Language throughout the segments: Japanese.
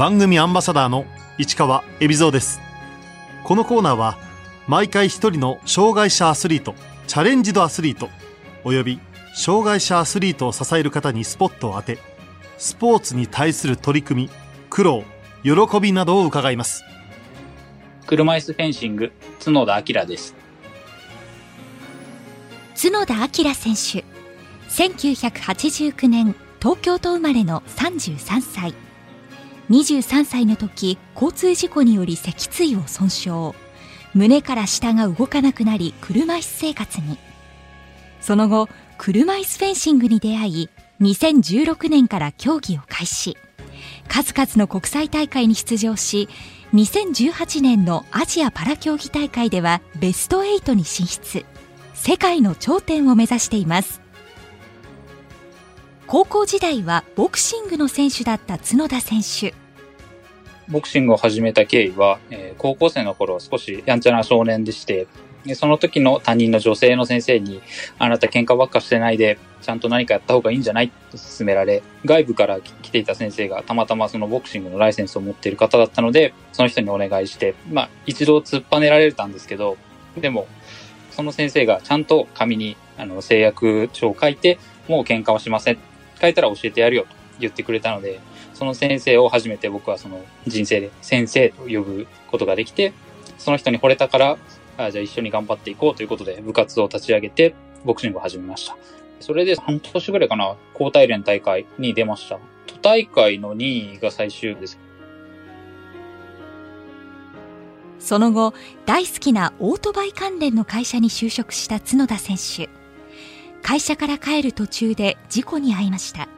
番組アンバサダーの市川恵比蔵です。このコーナーは毎回一人の障害者アスリートチャレンジドアスリートおよび障害者アスリートを支える方にスポットを当てスポーツに対する取り組み苦労喜びなどを伺います。車椅子フェンシング角田明です。角田明選手1989年東京都生まれの33歳23歳の時交通事故により脊椎を損傷。胸から下が動かなくなり車椅子生活に。その後車椅子フェンシングに出会い2016年から競技を開始。数々の国際大会に出場し2018年のアジアパラ競技大会ではベスト8に進出。世界の頂点を目指しています。高校時代はボクシングの選手だった角田選手。ボクシングを始めた経緯は、えー、高校生の頃少しやんちゃな少年でしてその時の担任の女性の先生に、あなた喧嘩ばっかしてないで、ちゃんと何かやった方がいいんじゃないと勧められ、外部から来ていた先生がたまたまそのボクシングのライセンスを持っている方だったので、その人にお願いして、まあ一度突っぱねられたんですけど、でも、その先生がちゃんと紙にあの誓約書を書いて、もう喧嘩はしません。書いたら教えてやるよと言ってくれたので、その先生を初めて僕はその人生で先生と呼ぶことができて、その人に惚れたからあじゃあ一緒に頑張っていこうということで部活を立ち上げてボクシングを始めました。それで半年ぐらいかな、高体連大会に出ました。都大会の2位が最終です。その後、大好きなオートバイ関連の会社に就職した角田選手。会社から帰る途中で事故に遭いました。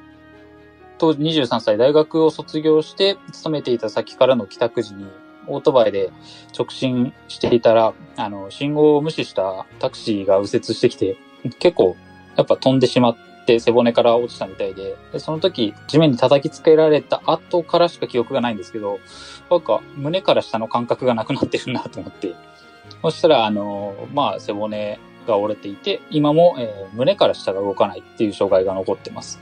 当時23歳、大学を卒業して勤めていた先からの帰宅時にオートバイで直進していたら、あの、信号を無視したタクシーが右折してきて、結構、やっぱ飛んでしまって背骨から落ちたみたいで、でその時、地面に叩きつけられた後からしか記憶がないんですけど、なんか、胸から下の感覚がなくなってるなと思って、そしたら、あの、まあ、背骨が折れていて、今も、えー、胸から下が動かないっていう障害が残ってます。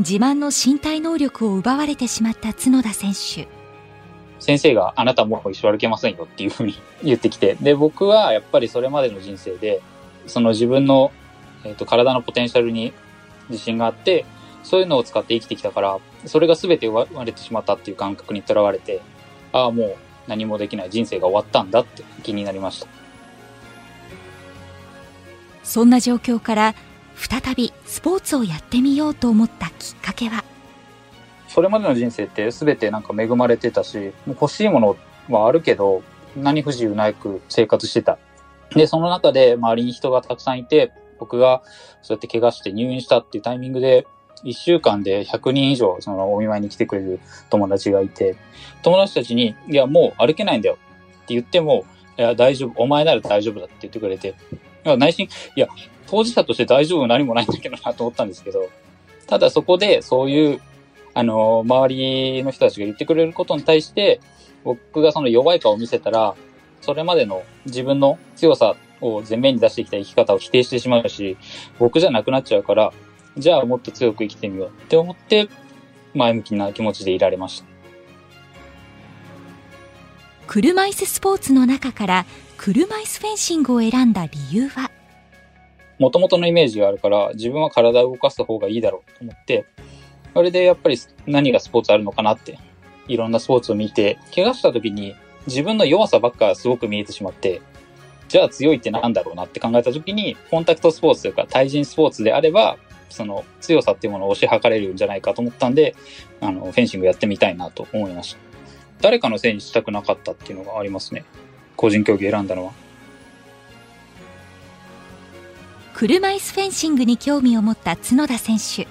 自慢の身体能力を奪われてしまった角田選手。先生があなたもう一生歩けませんよっていうふうに言ってきて、で、僕はやっぱりそれまでの人生で、その自分の、えーと、体のポテンシャルに自信があって、そういうのを使って生きてきたから、それが全て奪われてしまったっていう感覚にとらわれて、ああ、もう何もできない人生が終わったんだって気になりました。そんな状況から再びスポーツをやってみようと思ったきっかけは？それまでの人生って全てなんか恵まれてたし、欲しいものはあるけど、何不自由なく生活してた。で、その中で周りに人がたくさんいて、僕がそうやって怪我して入院したっていうタイミングで、1週間で100人以上そのお見舞いに来てくれる友達がいて、友達たちに、いや、もう歩けないんだよ。って言っても、いや、大丈夫、お前なら大丈夫だって言ってくれて、内心、いや、当事者として大丈夫何もないんだけどなと思ったんですけど、ただそこでそういう、あの、周りの人たちが言ってくれることに対して、僕がその弱い顔を見せたら、それまでの自分の強さを前面に出してきた生き方を否定してしまうし、僕じゃなくなっちゃうから、じゃあもっと強く生きてみようって思って、前向きな気持ちでいられました。車椅子スポーツの中から車椅子フェンシングを選んだ理由は？もともとのイメージがあるから、自分は体を動かす方がいいだろうと思って、それでやっぱり何がスポーツあるのかなって、いろんなスポーツを見て、怪我した時に自分の弱さばっかすごく見えてしまって、じゃあ強いってなんだろうなって考えた時に、コンタクトスポーツというか対人スポーツであれば、その強さっていうものを推し量れるんじゃないかと思ったんで、あの、フェンシングやってみたいなと思いました。誰かのせいにしたくなかったっていうのがありますね。個人競技選んだのは。車椅子フェンシングに興味を持った角田選手。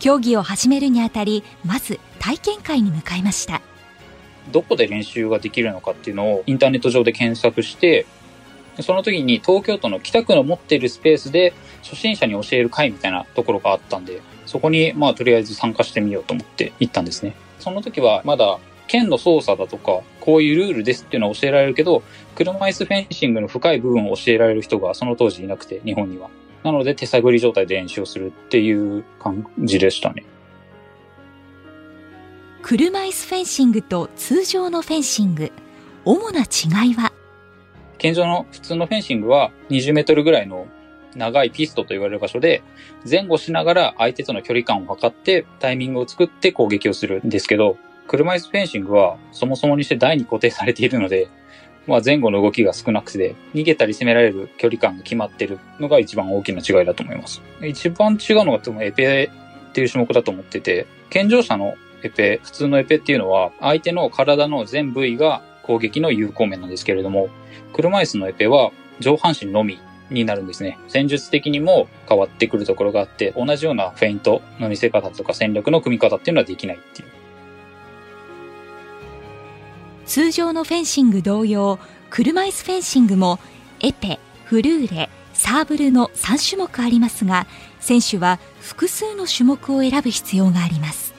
競技を始めるにあたりまず体験会に向かいました。どこで練習ができるのかっていうのをインターネット上で検索してその時に東京都の北区の持っているスペースで初心者に教える会みたいなところがあったんでそこにまあとりあえず参加してみようと思って行ったんですね。その時はまだ剣の操作だとか、こういうルールですっていうのは教えられるけど、車椅子フェンシングの深い部分を教えられる人がその当時いなくて、日本には。なので手探り状態で練習をするっていう感じでしたね。車椅子フェンシングと通常のフェンシング主な違いは？健常の普通のフェンシングは20メートルぐらいの長いピストと言われる場所で前後しながら相手との距離感を測ってタイミングを作って攻撃をするんですけど車椅子フェンシングはそもそもにして台に固定されているのでまあ、前後の動きが少なくて、逃げたり攻められる距離感が決まってるのが一番大きな違いだと思います。一番違うのが多分エペっていう種目だと思ってて、健常者のエペ、普通のエペっていうのは、相手の体の全部位が攻撃の有効面なんですけれども、車椅子のエペは上半身のみになるんですね。戦術的にも変わってくるところがあって、同じようなフェイントの見せ方とか戦略の組み方っていうのはできないっていう。通常のフェンシング同様車椅子フェンシングもエペフルーレサーブルの3種目ありますが選手は複数の種目を選ぶ必要があります。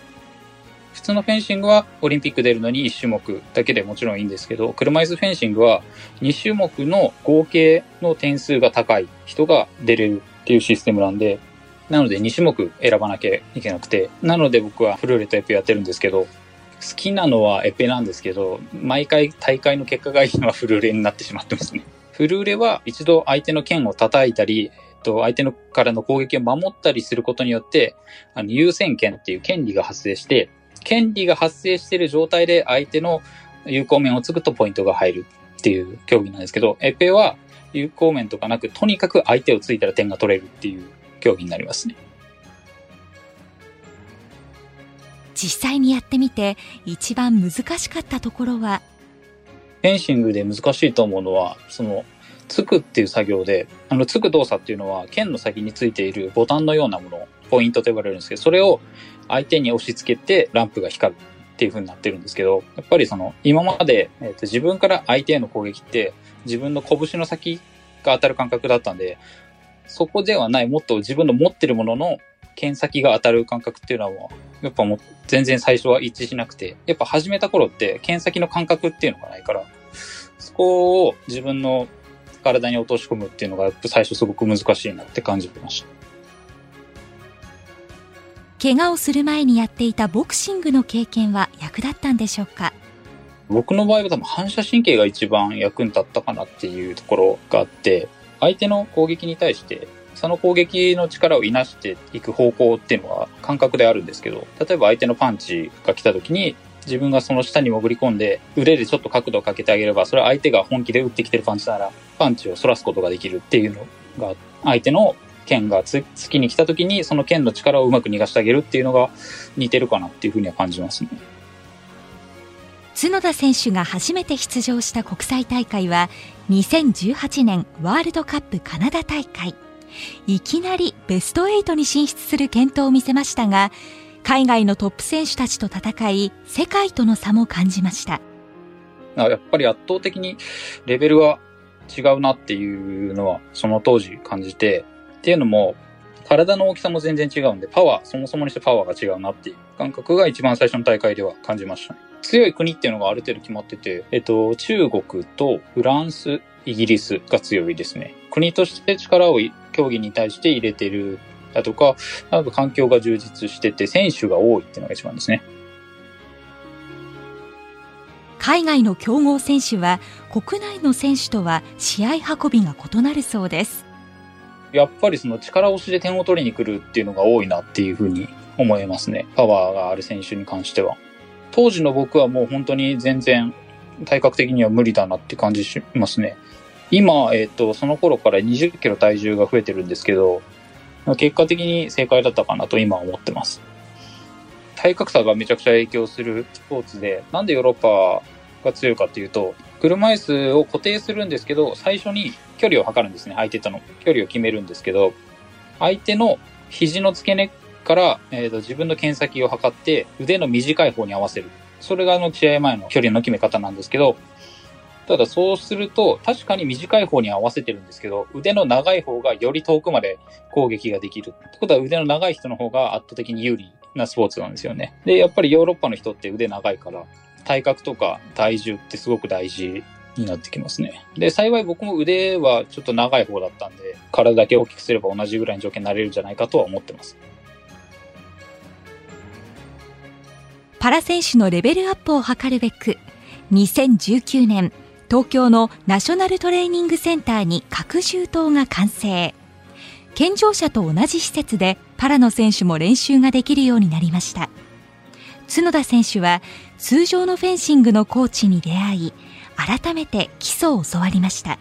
普通のフェンシングはオリンピック出るのに1種目だけでもちろんいいんですけど車椅子フェンシングは2種目の合計の点数が高い人が出れるっていうシステムなんでなので2種目選ばなきゃいけなくて。なので僕はフルーレとエペやってるんですけど好きなのはエペなんですけど、毎回大会の結果がいいのはフルーレになってしまってますね。フルーレは一度相手の剣を叩いたり、と相手のからの攻撃を守ったりすることによって、あの優先権っていう権利が発生して、権利が発生している状態で相手の有効面をつくとポイントが入るっていう競技なんですけど、エペは有効面とかなく、とにかく相手をついたら点が取れるっていう競技になりますね。実際にやってみて一番難しかったところは？フェンシングで難しいと思うのはそのつくっていう作業であのつく動作っていうのは剣の先についているボタンのようなものポイントと呼ばれるんですけどそれを相手に押し付けてランプが光るっていう風になってるんですけどやっぱりその今まで、えー、と自分から相手への攻撃って自分の拳の先が当たる感覚だったんでそこではないもっと自分の持ってるものの剣先が当たる感覚っていうのはやっぱもう全然最初は一致しなくて、やっぱ始めた頃って剣先の感覚っていうのがないから、そこを自分の体に落とし込むっていうのがやっぱ最初すごく難しいなって感じてました。怪我をする前にやっていたボクシングの経験は役立ったんでしょうか？僕の場合は多分反射神経が一番役に立ったかなっていうところがあって、相手の攻撃に対してその攻撃の力をいなしていく方向っていうのは感覚であるんですけど、例えば相手のパンチが来た時に、自分がその下に潜り込んで、腕でちょっと角度をかけてあげれば、それは相手が本気で打ってきてるパンチなら、パンチを反らすことができるっていうのが、相手の剣が突きに来た時に、その剣の力をうまく逃がしてあげるっていうのが似てるかなっていうふうには感じますね。角田選手が初めて出場した国際大会は2018年ワールドカップカナダ大会。いきなりベスト8に進出する健闘を見せましたが海外のトップ選手たちと戦い世界との差も感じましたやっぱり圧倒的にレベルは違うなっていうのはその当時感じてっていうのも体の大きさも全然違うんでパワーそもそもにしてパワーが違うなっていう感覚が一番最初の大会では感じましたね強い国っていうのがある程度決まってて、えっと、中国とフランス、イギリスが強いですね。国として力を競技に対して入れてるだとか、あと環境が充実してて、選手が多いっていうのが一番ですね。海外の強豪選手は国内の選手とは試合運びが異なるそうです。やっぱりその力押しで点を取りに来るっていうのが多いなっていうふうに思いますね。パワーがある選手に関しては。当時の僕はもう本当に全然体格的には無理だなって感じしますね。今、えっ、と、その頃から20キロ体重が増えてるんですけど、結果的に正解だったかなと今思ってます。体格差がめちゃくちゃ影響するスポーツで、なんでヨーロッパが強いかっていうと、車椅子を固定するんですけど、最初に距離を測るんですね、相手との。距離を決めるんですけど、相手の肘の付け根から、えーと、自分の剣先を測って腕の短い方に合わせる。それがあの試合前の距離の決め方なんですけど、ただそうすると、確かに短い方に合わせてるんですけど、腕の長い方がより遠くまで攻撃ができる。ってことは腕の長い人の方が圧倒的に有利なスポーツなんですよね。で、やっぱりヨーロッパの人って腕長いから、体格とか体重ってすごく大事になってきますね。で、幸い僕も腕はちょっと長い方だったんで、体だけ大きくすれば同じぐらいの条件になれるんじゃないかとは思ってます。パラ選手のレベルアップを図るべく2019年東京のナショナルトレーニングセンターに拡充棟が完成。健常者と同じ施設でパラの選手も練習ができるようになりました。角田選手は通常のフェンシングのコーチに出会い改めて基礎を教わりました。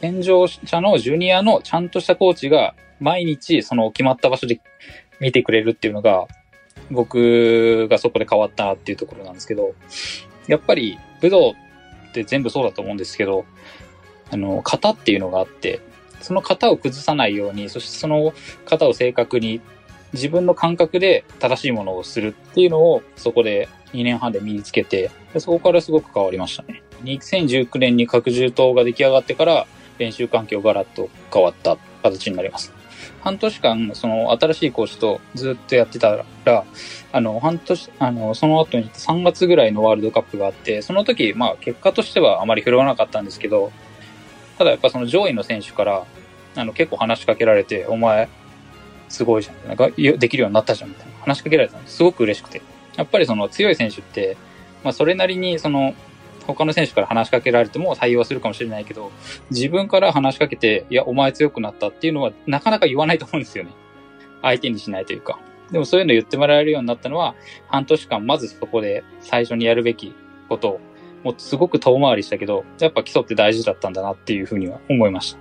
健常者のジュニアのちゃんとしたコーチが毎日その決まった場所で見てくれるっていうのが僕がそこで変わったっていうところなんですけど、やっぱり武道って全部そうだと思うんですけど、あの、型っていうのがあって、その型を崩さないように、そしてその型を正確に自分の感覚で正しいものをするっていうのをそこで2年半で身につけて、そこからすごく変わりましたね。2019年に拡充棟が出来上がってから練習環境がガラッと変わった形になります。半年間、その新しいコーチとずっとやってたら、あの、半年、あの、その後に3月ぐらいのワールドカップがあって、その時、まあ結果としてはあまり振るわなかったんですけど、ただやっぱその上位の選手から、あの、結構話しかけられて、お前、すごいじゃん。なんか、できるようになったじゃん、みたいな話しかけられたのすごく嬉しくて。やっぱりその強い選手って、まあそれなりにその、他の選手から話しかけられても対応するかもしれないけど、自分から話しかけて、いや、お前強くなったっていうのはなかなか言わないと思うんですよね。相手にしないというか。でもそういうの言ってもらえるようになったのは、半年間まずそこで最初にやるべきことを、もうすごく遠回りしたけど、やっぱ基礎って大事だったんだなっていうふうには思いました。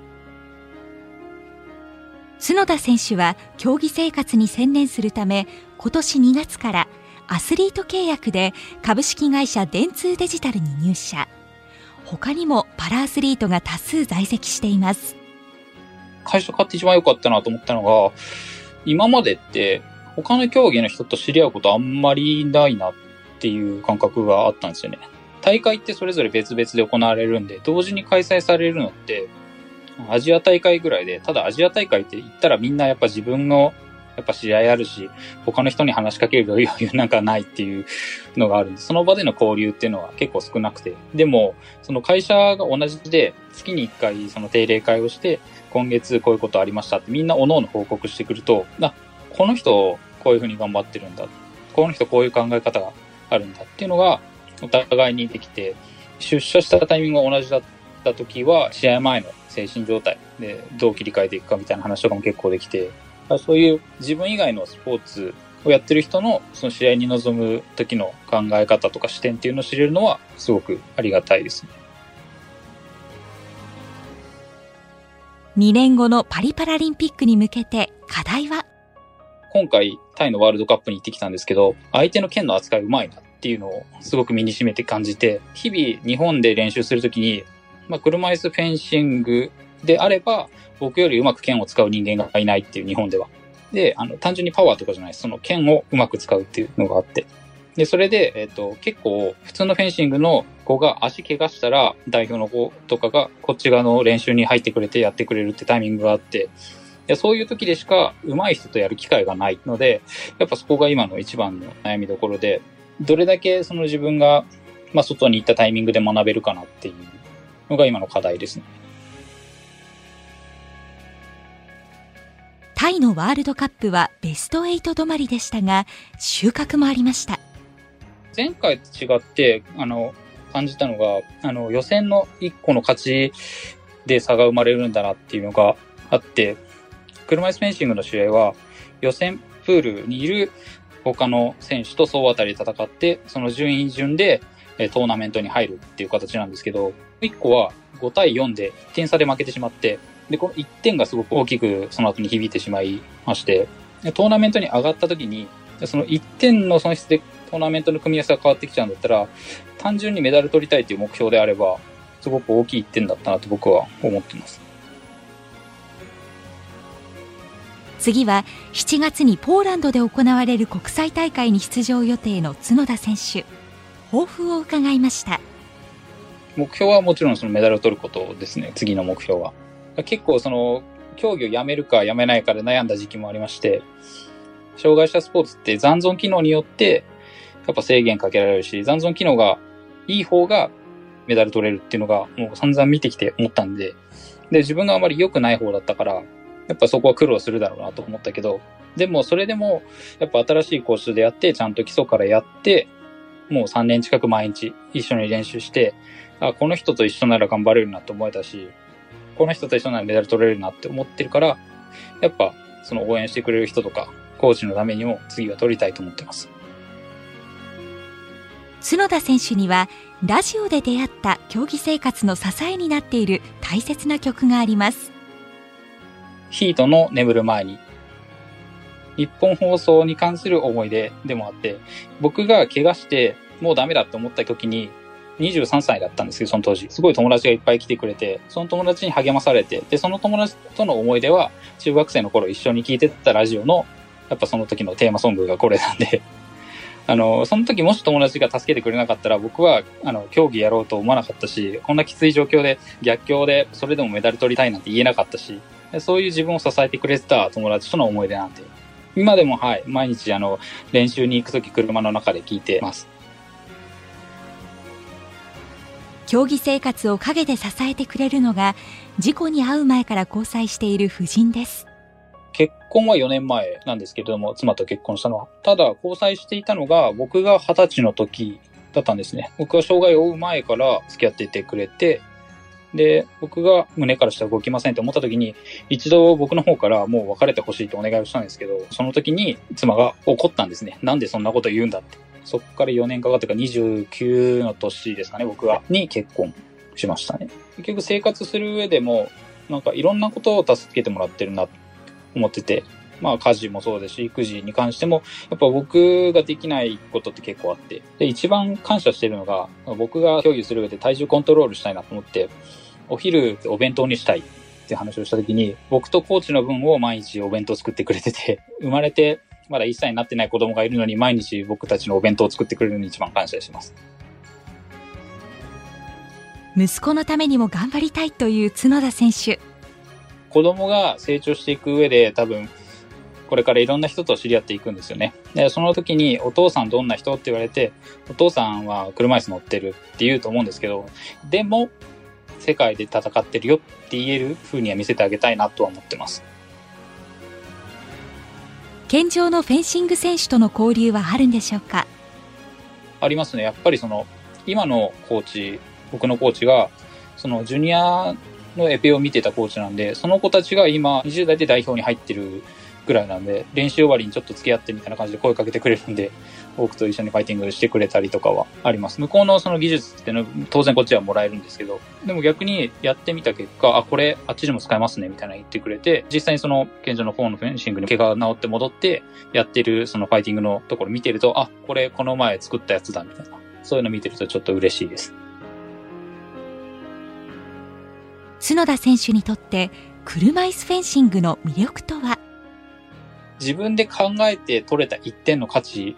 角田選手は競技生活に専念するため、今年2月からアスリート契約で株式会社電通デジタルに入社。他にもパラアスリートが多数在籍しています。会社買って一番良かったなと思ったのが今までって他の競技の人と知り合うことあんまりないなっていう感覚があったんですよね。大会ってそれぞれ別々で行われるんで同時に開催されるのってアジア大会ぐらいで、ただアジア大会って言ったらみんなやっぱ自分のやっぱ知り合いあるし、他の人に話しかける余裕 なんかないっていうのがあるんで、その場での交流っていうのは結構少なくて。でも、その会社が同じで、月に1回その定例会をして、今月こういうことありましたってみんな各々報告してくると、あ、この人こういうふうに頑張ってるんだ。この人こういう考え方があるんだっていうのがお互いにできて、出社したタイミングが同じだった時は、試合前の精神状態でどう切り替えていくかみたいな話とかも結構できて、そういう自分以外のスポーツをやってる人のその試合に臨む時の考え方とか視点っていうのを知れるのはすごくありがたいですね。2年後のパリパラリンピックに向けて課題は？今回タイのワールドカップに行ってきたんですけど、相手の剣の扱いうまいなっていうのをすごく身に染めて感じて、日々日本で練習するときに、まあ、車椅子フェンシングであれば、僕よりうまく剣を使う人間がいないっていう日本では。で、あの、単純にパワーとかじゃないその剣をうまく使うっていうのがあって。で、それで、えっ、と、結構、普通のフェンシングの子が足怪我したら、代表の子とかがこっち側の練習に入ってくれてやってくれるってタイミングがあって、でそういう時でしか上手い人とやる機会がないので、やっぱそこが今の一番の悩みどころで、どれだけその自分が、まあ、外に行ったタイミングで学べるかなっていうのが今の課題ですね。タイのワールドカップはベスト8止まりでしたが、収穫もありました。前回と違って、あの、感じたのが、あの、予選の1個の勝ちで差が生まれるんだなっていうのがあって、車椅子フェンシングの試合は、予選プールにいる他の選手と総当たりで戦って、その順位順でトーナメントに入るっていう形なんですけど、1個は5対4で1点差で負けてしまって、で、この1点がすごく大きくその後に響いてしまいまして、トーナメントに上がった時に、その1点の損失でトーナメントの組み合わせが変わってきちゃうんだったら、単純にメダル取りたいという目標であれば、すごく大きい1点だったなと僕は思っています。次は7月にポーランドで行われる国際大会に出場予定の角田選手。抱負を伺いました。目標はもちろんそのメダルを取ることですね次の目標は結構その、競技をやめるかやめないかで悩んだ時期もありまして、障害者スポーツって残存機能によって、やっぱ制限かけられるし、残存機能がいい方がメダル取れるっていうのがもう散々見てきて思ったんで、で、自分があまり良くない方だったから、やっぱそこは苦労するだろうなと思ったけど、でも、それでも、やっぱ新しいコースでやって、ちゃんと基礎からやって、もう3年近く毎日一緒に練習して、あ、この人と一緒なら頑張れるなって思えたし、この人と一緒ならメダル取れるなって思ってるから、やっぱ、その応援してくれる人とか、コーチのためにも次は取りたいと思ってます。角田選手には、ラジオで出会った競技生活の支えになっている大切な曲があります。ヒートの眠る前に。日本放送に関する思い出でもあって、僕が怪我してもうダメだって思った時に、23歳だったんですけど、その当時。すごい友達がいっぱい来てくれて、その友達に励まされて、で、その友達との思い出は、中学生の頃一緒に聴いてたラジオの、やっぱその時のテーマソングがこれなんで あの、その時もし友達が助けてくれなかったら、僕は、あの、競技やろうと思わなかったし、こんなきつい状況で逆境で、それでもメダル取りたいなんて言えなかったし、そういう自分を支えてくれてた友達との思い出なんで、今でもはい、毎日あの、練習に行く時車の中で聞いてます。競技生活を陰で支えてくれるのが、事故に遭う前から交際している夫人です。結婚は4年前なんですけれども、妻と結婚したのは。ただ、交際していたのが、僕が20歳の時だったんですね。僕は障害を負う前から付き合っていてくれて、で、僕が胸から下動きませんって思った時に、一度僕の方からもう別れてほしいとお願いをしたんですけど、その時に妻が怒ったんですね。なんでそんなこと言うんだって。そこから4年かかってか29の年ですかね、僕は、に結婚しましたね。結局生活する上でも、なんかいろんなことを助けてもらってるなと思ってて、まあ家事もそうですし、育児に関しても、やっぱ僕ができないことって結構あって、で、一番感謝してるのが、僕が競技する上で体重コントロールしたいなと思って、お昼お弁当にしたいって話をした時に、僕とコーチの分を毎日お弁当作ってくれてて、生まれてまだ1歳になってない子供がいるのに毎日僕たちのお弁当を作ってくれるのに一番感謝します。息子のためにも頑張りたいという角田選手。子供が成長していく上で多分、これからいろんな人と知り合っていくんですよね。で、その時にお父さんどんな人って言われて、お父さんは車椅子乗ってるって言うと思うんですけど、でも、世界で戦ってるよって言える風には見せてあげたいなとは思ってます。現状のフェンシング選手との交流はあるんでしょうか？ありますね。やっぱりその、今のコーチ、僕のコーチが、そのジュニアのエペを見てたコーチなんで、その子たちが今20代で代表に入ってるぐらいなんで、練習終わりにちょっと付き合ってみたいな感じで声かけてくれるんで、僕と一緒にファイティングしてくれたりとかはあります。向こうのその技術っていうの当然こっちはもらえるんですけど、でも逆にやってみた結果、あ、これあっちでも使えますねみたいな言ってくれて、実際にその現状のフォーのフェンシングに怪我が治って戻ってやってるそのファイティングのところ見てると、あ、これこの前作ったやつだみたいな。そういうの見てるとちょっと嬉しいです。角田選手にとって車椅子フェンシングの魅力とは？自分で考えて取れた1点の価値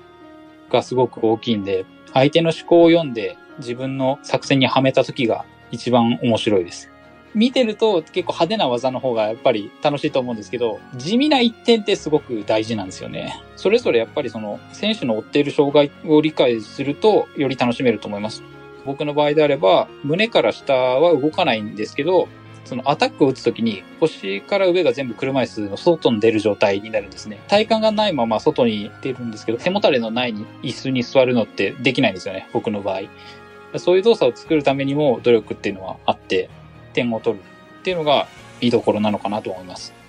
がすごく大きいんで、相手の思考を読んで自分の作戦にはめた時が一番面白いです。見てると結構派手な技の方がやっぱり楽しいと思うんですけど、地味な一点ってすごく大事なんですよね。それぞれやっぱりその選手の負っている障害を理解するとより楽しめると思います。僕の場合であれば、胸から下は動かないんですけど、そのアタックを打つときに腰から上が全部車椅子の外に出る状態になるんですね。体幹がないまま外に出るんですけど、背もたれのない椅子に座るのってできないんですよね、僕の場合。そういう動作を作るためにも努力っていうのはあって、点を取るっていうのが見どころなのかなと思います。